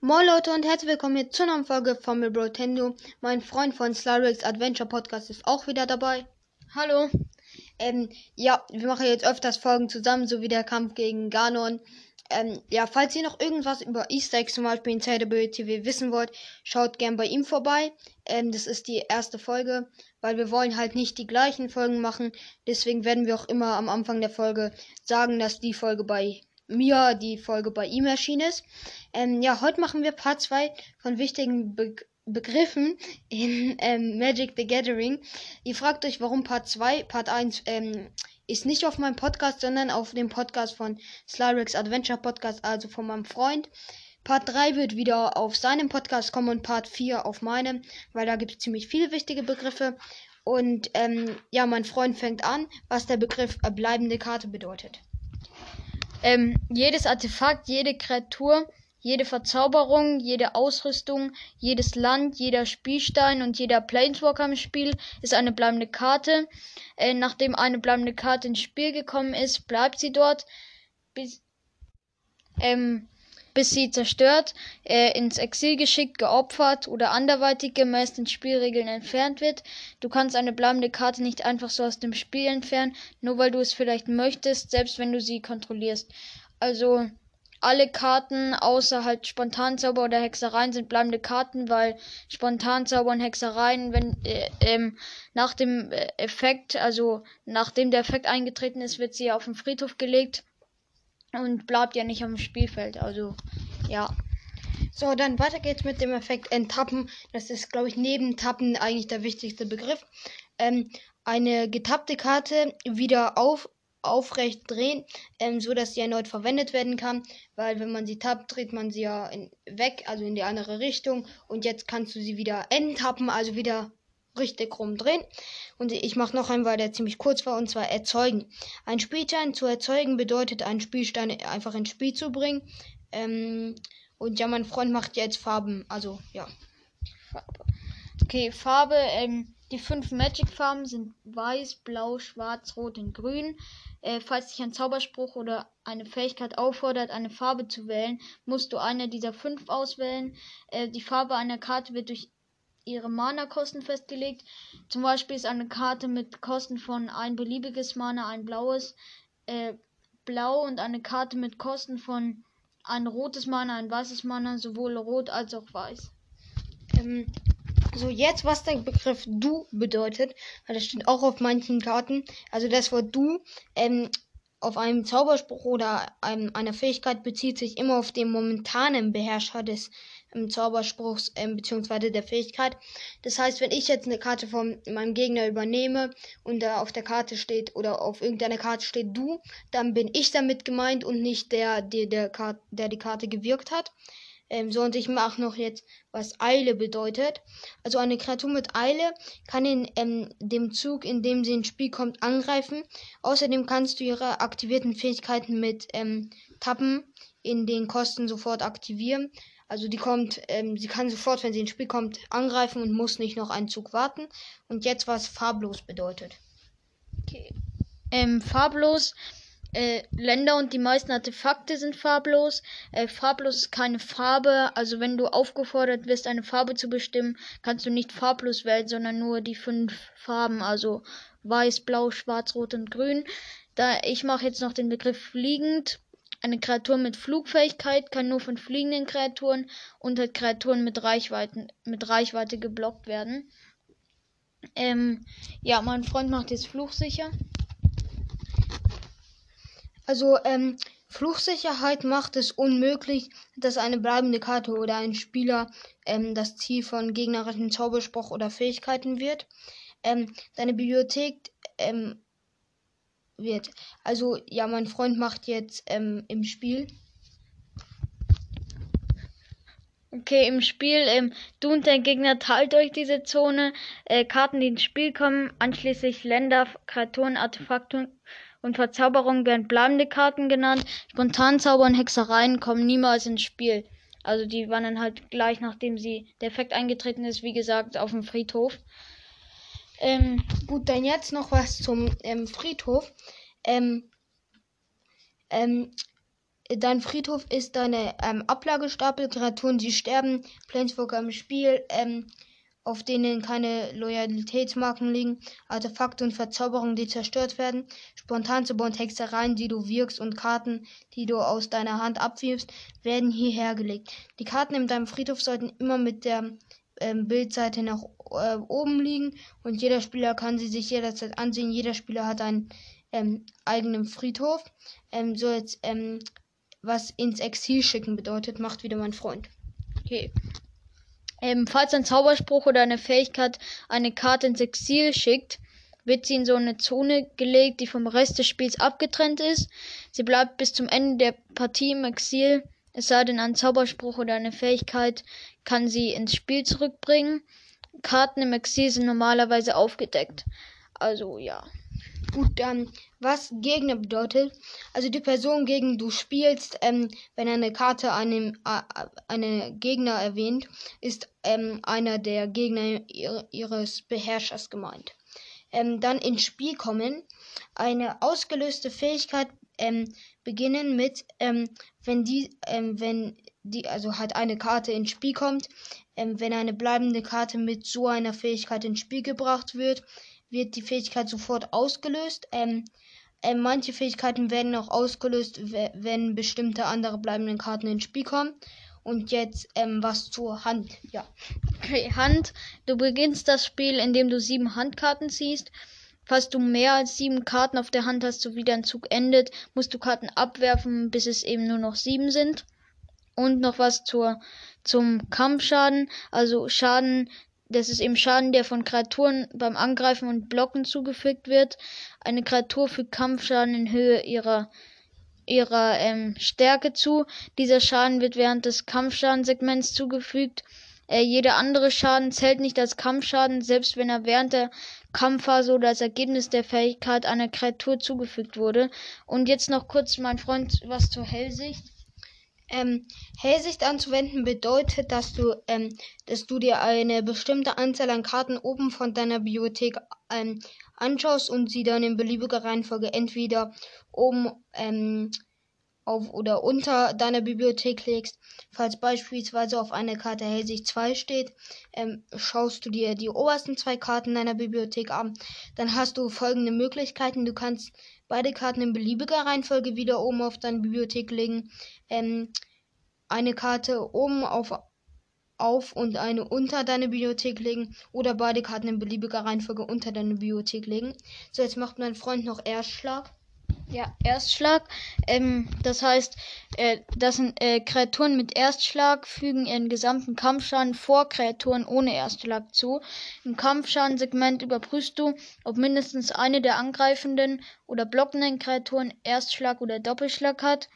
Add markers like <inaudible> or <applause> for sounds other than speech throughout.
Moin Leute und herzlich willkommen hier zur neuen Folge von mir Brotendo. Mein Freund von Slyrix Adventure Podcast ist auch wieder dabei. Hallo. Ähm, ja, wir machen jetzt öfters Folgen zusammen, so wie der Kampf gegen Ganon. Ähm, ja, falls ihr noch irgendwas über Easter Eggs zum Beispiel in ZW TV wissen wollt, schaut gern bei ihm vorbei. Ähm, das ist die erste Folge, weil wir wollen halt nicht die gleichen Folgen machen. Deswegen werden wir auch immer am Anfang der Folge sagen, dass die Folge bei mir die Folge bei ihm erschienen ist. Ähm, ja, heute machen wir Part 2 von wichtigen Be Begriffen in ähm, Magic the Gathering. Ihr fragt euch, warum Part 2, Part 1 ähm, ist nicht auf meinem Podcast, sondern auf dem Podcast von Slyrix Adventure Podcast, also von meinem Freund. Part 3 wird wieder auf seinem Podcast kommen und Part 4 auf meinem, weil da gibt es ziemlich viele wichtige Begriffe. Und ähm, ja, mein Freund fängt an, was der Begriff äh, bleibende Karte bedeutet. Ähm, jedes Artefakt, jede Kreatur, jede Verzauberung, jede Ausrüstung, jedes Land, jeder Spielstein und jeder Planeswalker im Spiel ist eine bleibende Karte. Äh, nachdem eine bleibende Karte ins Spiel gekommen ist, bleibt sie dort, bis, ähm, bis sie zerstört, äh, ins Exil geschickt, geopfert oder anderweitig gemäß den Spielregeln entfernt wird. Du kannst eine bleibende Karte nicht einfach so aus dem Spiel entfernen, nur weil du es vielleicht möchtest, selbst wenn du sie kontrollierst. Also alle Karten außer halt Spontanzauber oder Hexereien sind bleibende Karten, weil Spontanzauber und Hexereien, wenn äh, ähm, nach dem äh, Effekt, also nachdem der Effekt eingetreten ist, wird sie auf den Friedhof gelegt und bleibt ja nicht am Spielfeld. Also ja. So, dann weiter geht's mit dem Effekt Enttappen. Das ist, glaube ich, neben Tappen eigentlich der wichtigste Begriff. Ähm, eine getappte Karte wieder auf aufrecht drehen, ähm, so dass sie erneut verwendet werden kann, weil wenn man sie tappt, dreht man sie ja in, weg, also in die andere Richtung und jetzt kannst du sie wieder enttappen, also wieder richtig rumdrehen. Und ich mache noch einen, weil der ziemlich kurz war, und zwar erzeugen. Ein Spielstein zu erzeugen bedeutet, einen Spielstein einfach ins Spiel zu bringen. Ähm, und ja, mein Freund macht jetzt Farben, also ja. Farbe. Okay, Farbe, ähm, die fünf Magic-Farben sind weiß, blau, schwarz, rot und grün. Äh, falls dich ein Zauberspruch oder eine Fähigkeit auffordert, eine Farbe zu wählen, musst du eine dieser fünf auswählen. Äh, die Farbe einer Karte wird durch ihre Mana-Kosten festgelegt. Zum Beispiel ist eine Karte mit Kosten von ein beliebiges Mana, ein blaues, äh, blau und eine Karte mit Kosten von ein rotes Mana, ein weißes Mana, sowohl rot als auch weiß. Ähm, so, jetzt, was der Begriff du bedeutet, weil das steht auch auf manchen Karten. Also das Wort du ähm, auf einem Zauberspruch oder einem, einer Fähigkeit bezieht sich immer auf den momentanen Beherrscher des Zauberspruchs ähm, bzw. der Fähigkeit. Das heißt, wenn ich jetzt eine Karte von meinem Gegner übernehme und da auf der Karte steht oder auf irgendeiner Karte steht du, dann bin ich damit gemeint und nicht der, der, der, der die Karte gewirkt hat. Ähm, so, und ich mache noch jetzt, was Eile bedeutet. Also eine Kreatur mit Eile kann in ähm, dem Zug, in dem sie ins Spiel kommt, angreifen. Außerdem kannst du ihre aktivierten Fähigkeiten mit ähm, Tappen in den Kosten sofort aktivieren. Also die kommt, ähm, sie kann sofort, wenn sie ins Spiel kommt, angreifen und muss nicht noch einen Zug warten. Und jetzt was farblos bedeutet. Okay. Ähm, farblos äh, Länder und die meisten Artefakte sind farblos. Äh, farblos ist keine Farbe. Also wenn du aufgefordert wirst, eine Farbe zu bestimmen, kannst du nicht farblos wählen, sondern nur die fünf Farben. Also weiß, blau, schwarz, rot und grün. Da ich mache jetzt noch den Begriff fliegend. Eine Kreatur mit Flugfähigkeit kann nur von fliegenden Kreaturen und halt Kreaturen mit Reichweiten mit Reichweite geblockt werden. Ähm, ja, mein Freund macht jetzt fluchsicher. Also, ähm, Fluchsicherheit macht es unmöglich, dass eine bleibende Karte oder ein Spieler ähm, das Ziel von gegnerischen Zauberspruch oder Fähigkeiten wird. Ähm, deine Bibliothek ähm, wird. Also, ja, mein Freund macht jetzt ähm, im Spiel. Okay, im Spiel, ähm, du und dein Gegner teilt euch diese Zone, äh, Karten, die ins Spiel kommen, anschließend Länder, Kreaturen, Artefakte und Verzauberungen werden bleibende Karten genannt. Spontanzauber und Hexereien kommen niemals ins Spiel. Also die waren dann halt gleich nachdem sie der Effekt eingetreten ist, wie gesagt, auf dem Friedhof. Ähm, gut, dann jetzt noch was zum ähm, Friedhof. Ähm, ähm, dein Friedhof ist deine ähm, Ablagestapel, Kreaturen, die sterben, Planeswalker im Spiel, ähm, auf denen keine Loyalitätsmarken liegen, Artefakte und Verzauberungen, die zerstört werden, spontan zu bauen Hexereien, die du wirkst und Karten, die du aus deiner Hand abwirfst, werden hierher gelegt. Die Karten in deinem Friedhof sollten immer mit der ähm, Bildseite nach äh, oben liegen und jeder Spieler kann sie sich jederzeit ansehen. Jeder Spieler hat einen ähm, eigenen Friedhof. Ähm, so jetzt, ähm, was ins Exil schicken bedeutet, macht wieder mein Freund. Okay. Ähm, falls ein Zauberspruch oder eine Fähigkeit eine Karte ins Exil schickt, wird sie in so eine Zone gelegt, die vom Rest des Spiels abgetrennt ist. Sie bleibt bis zum Ende der Partie im Exil, es sei denn, ein Zauberspruch oder eine Fähigkeit kann sie ins Spiel zurückbringen. Karten im Exil sind normalerweise aufgedeckt. Also ja. Gut, dann, was Gegner bedeutet. Also die Person, gegen du spielst, ähm, wenn eine Karte einen, äh, einen Gegner erwähnt, ist ähm, einer der Gegner ihr, ihres Beherrschers gemeint. Ähm, dann ins Spiel kommen. Eine ausgelöste Fähigkeit ähm, beginnen mit, ähm, wenn die, ähm, wenn die, also halt eine Karte ins Spiel kommt, ähm, wenn eine bleibende Karte mit so einer Fähigkeit ins Spiel gebracht wird, wird die Fähigkeit sofort ausgelöst. Ähm, äh, manche Fähigkeiten werden auch ausgelöst, wenn bestimmte andere bleibenden Karten ins Spiel kommen. Und jetzt ähm, was zur Hand. Ja. Okay, <clears throat> Hand. Du beginnst das Spiel, indem du sieben Handkarten ziehst. Falls du mehr als sieben Karten auf der Hand hast, sowie dein Zug endet, musst du Karten abwerfen, bis es eben nur noch sieben sind. Und noch was zur, zum Kampfschaden. Also Schaden, das ist eben Schaden, der von Kreaturen beim Angreifen und Blocken zugefügt wird. Eine Kreatur fügt Kampfschaden in Höhe ihrer ihrer ähm, Stärke zu. Dieser Schaden wird während des Kampfschadensegments zugefügt. Äh, jeder andere Schaden zählt nicht als Kampfschaden, selbst wenn er während der Kampfphase oder als Ergebnis der Fähigkeit einer Kreatur zugefügt wurde. Und jetzt noch kurz, mein Freund, was zur Hellsicht. Ähm, Hellsicht anzuwenden bedeutet, dass du, ähm, dass du dir eine bestimmte Anzahl an Karten oben von deiner Bibliothek ähm, anschaust und sie dann in beliebiger Reihenfolge entweder oben ähm, auf oder unter deiner Bibliothek legst. Falls beispielsweise auf einer Karte Hellsicht 2 steht, ähm, schaust du dir die obersten zwei Karten deiner Bibliothek an. Dann hast du folgende Möglichkeiten. Du kannst beide Karten in beliebiger Reihenfolge wieder oben auf deine Bibliothek legen. Ähm, eine Karte oben auf, auf und eine unter deine Bibliothek legen oder beide Karten in beliebiger Reihenfolge unter deine Bibliothek legen. So, jetzt macht mein Freund noch Erstschlag. Ja, Erstschlag. Ähm, das heißt, äh, das sind äh, Kreaturen mit Erstschlag fügen ihren gesamten Kampfschaden vor Kreaturen ohne Erstschlag zu. Im Kampfschadensegment überprüfst du, ob mindestens eine der angreifenden oder blockenden Kreaturen Erstschlag oder Doppelschlag hat.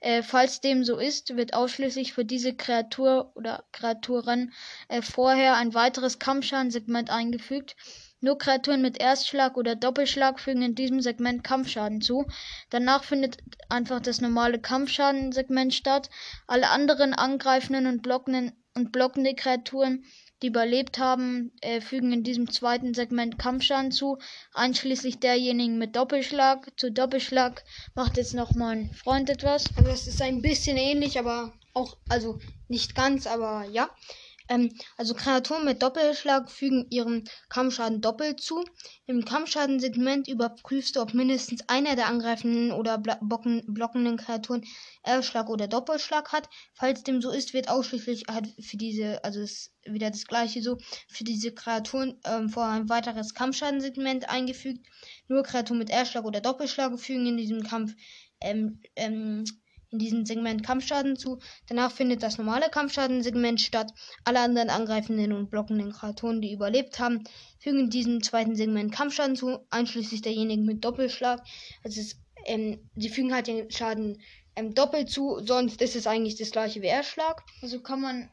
Äh, falls dem so ist, wird ausschließlich für diese Kreatur oder Kreaturen äh, vorher ein weiteres Kampfschadensegment eingefügt. Nur Kreaturen mit Erstschlag oder Doppelschlag fügen in diesem Segment Kampfschaden zu. Danach findet einfach das normale Kampfschadensegment statt. Alle anderen angreifenden und blockenden und blockende Kreaturen, die überlebt haben, äh, fügen in diesem zweiten Segment Kampfschaden zu, einschließlich derjenigen mit Doppelschlag. Zu Doppelschlag macht jetzt noch mein Freund etwas. Also es ist ein bisschen ähnlich, aber auch, also nicht ganz, aber ja. Ähm, also Kreaturen mit Doppelschlag fügen ihren Kampfschaden doppelt zu. Im Kampfschadensegment überprüfst du, ob mindestens einer der angreifenden oder blockenden Kreaturen Erschlag oder Doppelschlag hat. Falls dem so ist, wird ausschließlich halt für diese, also ist wieder das gleiche so, für diese Kreaturen ähm, vor ein weiteres Kampfschadensegment eingefügt. Nur Kreaturen mit Erschlag oder Doppelschlag fügen in diesem Kampf ähm, ähm, in diesem Segment Kampfschaden zu. Danach findet das normale Kampfschadensegment statt. Alle anderen angreifenden und blockenden Kreaturen, die überlebt haben, fügen diesem zweiten Segment Kampfschaden zu, einschließlich derjenigen mit Doppelschlag. Also es, ähm, sie fügen halt den Schaden ähm, doppelt zu, sonst ist es eigentlich das gleiche wie Erschlag. Also kann man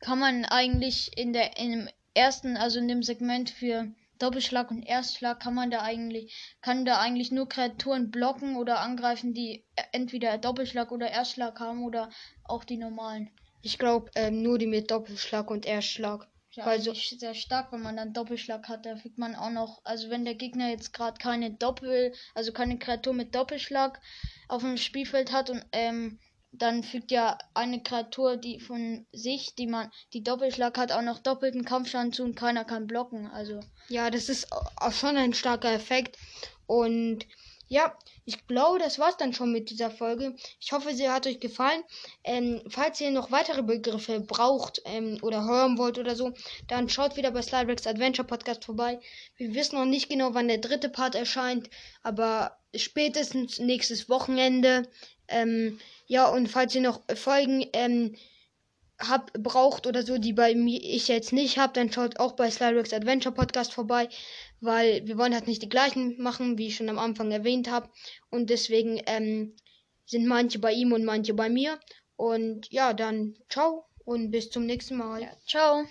kann man eigentlich in der in dem ersten, also in dem Segment für Doppelschlag und Erstschlag kann man da eigentlich, kann da eigentlich nur Kreaturen blocken oder angreifen, die entweder Doppelschlag oder Erstschlag haben oder auch die normalen. Ich glaube ähm, nur die mit Doppelschlag und Erstschlag. Ja, Weil so- eigentlich sehr stark, wenn man dann Doppelschlag hat. Da fügt man auch noch, also wenn der Gegner jetzt gerade keine Doppel, also keine Kreatur mit Doppelschlag auf dem Spielfeld hat und ähm, dann fügt ja eine Kreatur, die von sich, die man, die Doppelschlag hat, auch noch doppelten Kampfschaden zu und keiner kann blocken. Also Ja, das ist auch schon ein starker Effekt. Und ja, ich glaube, das war's dann schon mit dieser Folge. Ich hoffe, sie hat euch gefallen. Ähm, falls ihr noch weitere Begriffe braucht ähm, oder hören wollt oder so, dann schaut wieder bei Sliderex Adventure Podcast vorbei. Wir wissen noch nicht genau, wann der dritte Part erscheint, aber spätestens nächstes Wochenende. Ähm, ja, und falls ihr noch Folgen ähm, hab, braucht oder so, die bei mir ich jetzt nicht habe, dann schaut auch bei Sliderex Adventure Podcast vorbei, weil wir wollen halt nicht die gleichen machen, wie ich schon am Anfang erwähnt habe. Und deswegen ähm, sind manche bei ihm und manche bei mir. Und ja, dann ciao und bis zum nächsten Mal. ja, ciao.